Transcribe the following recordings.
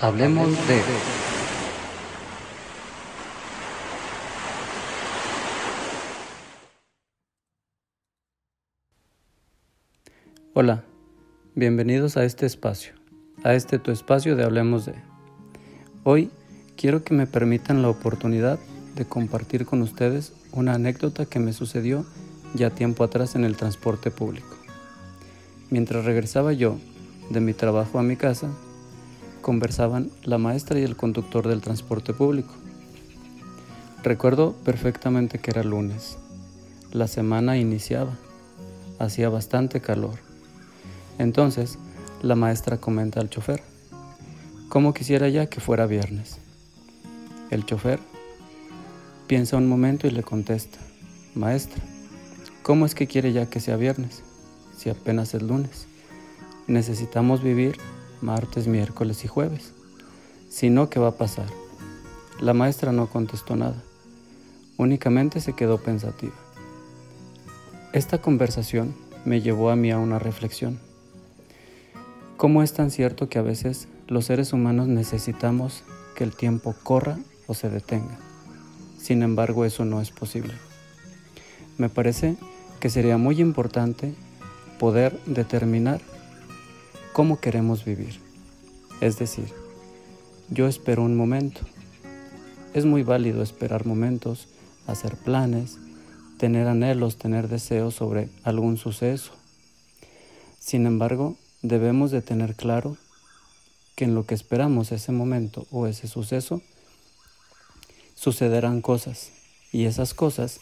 Hablemos de... Hola, bienvenidos a este espacio, a este tu espacio de Hablemos de. Hoy quiero que me permitan la oportunidad de compartir con ustedes una anécdota que me sucedió ya tiempo atrás en el transporte público. Mientras regresaba yo de mi trabajo a mi casa, conversaban la maestra y el conductor del transporte público. Recuerdo perfectamente que era lunes. La semana iniciaba. Hacía bastante calor. Entonces, la maestra comenta al chofer, ¿cómo quisiera ya que fuera viernes? El chofer piensa un momento y le contesta, maestra, ¿cómo es que quiere ya que sea viernes? Si apenas es lunes. Necesitamos vivir martes, miércoles y jueves. Si no, ¿qué va a pasar? La maestra no contestó nada, únicamente se quedó pensativa. Esta conversación me llevó a mí a una reflexión. ¿Cómo es tan cierto que a veces los seres humanos necesitamos que el tiempo corra o se detenga? Sin embargo, eso no es posible. Me parece que sería muy importante poder determinar cómo queremos vivir. Es decir, yo espero un momento. Es muy válido esperar momentos, hacer planes, tener anhelos, tener deseos sobre algún suceso. Sin embargo, debemos de tener claro que en lo que esperamos ese momento o ese suceso, sucederán cosas y esas cosas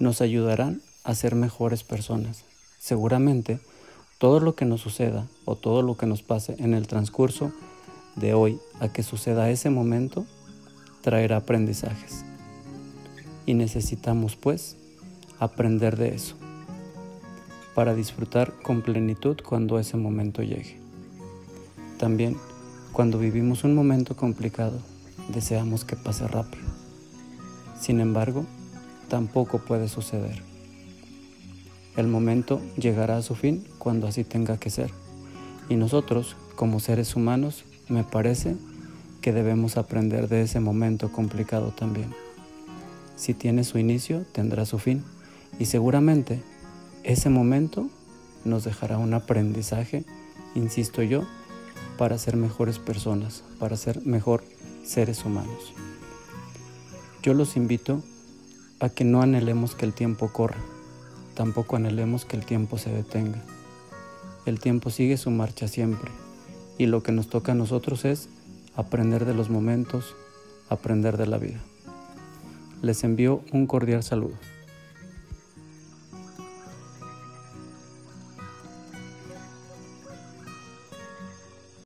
nos ayudarán a ser mejores personas. Seguramente todo lo que nos suceda o todo lo que nos pase en el transcurso de hoy a que suceda ese momento traerá aprendizajes. Y necesitamos pues aprender de eso para disfrutar con plenitud cuando ese momento llegue. También cuando vivimos un momento complicado deseamos que pase rápido. Sin embargo, tampoco puede suceder. El momento llegará a su fin cuando así tenga que ser. Y nosotros, como seres humanos, me parece que debemos aprender de ese momento complicado también. Si tiene su inicio, tendrá su fin. Y seguramente ese momento nos dejará un aprendizaje, insisto yo, para ser mejores personas, para ser mejor seres humanos. Yo los invito a que no anhelemos que el tiempo corra, tampoco anhelemos que el tiempo se detenga. El tiempo sigue su marcha siempre y lo que nos toca a nosotros es aprender de los momentos, aprender de la vida. Les envío un cordial saludo.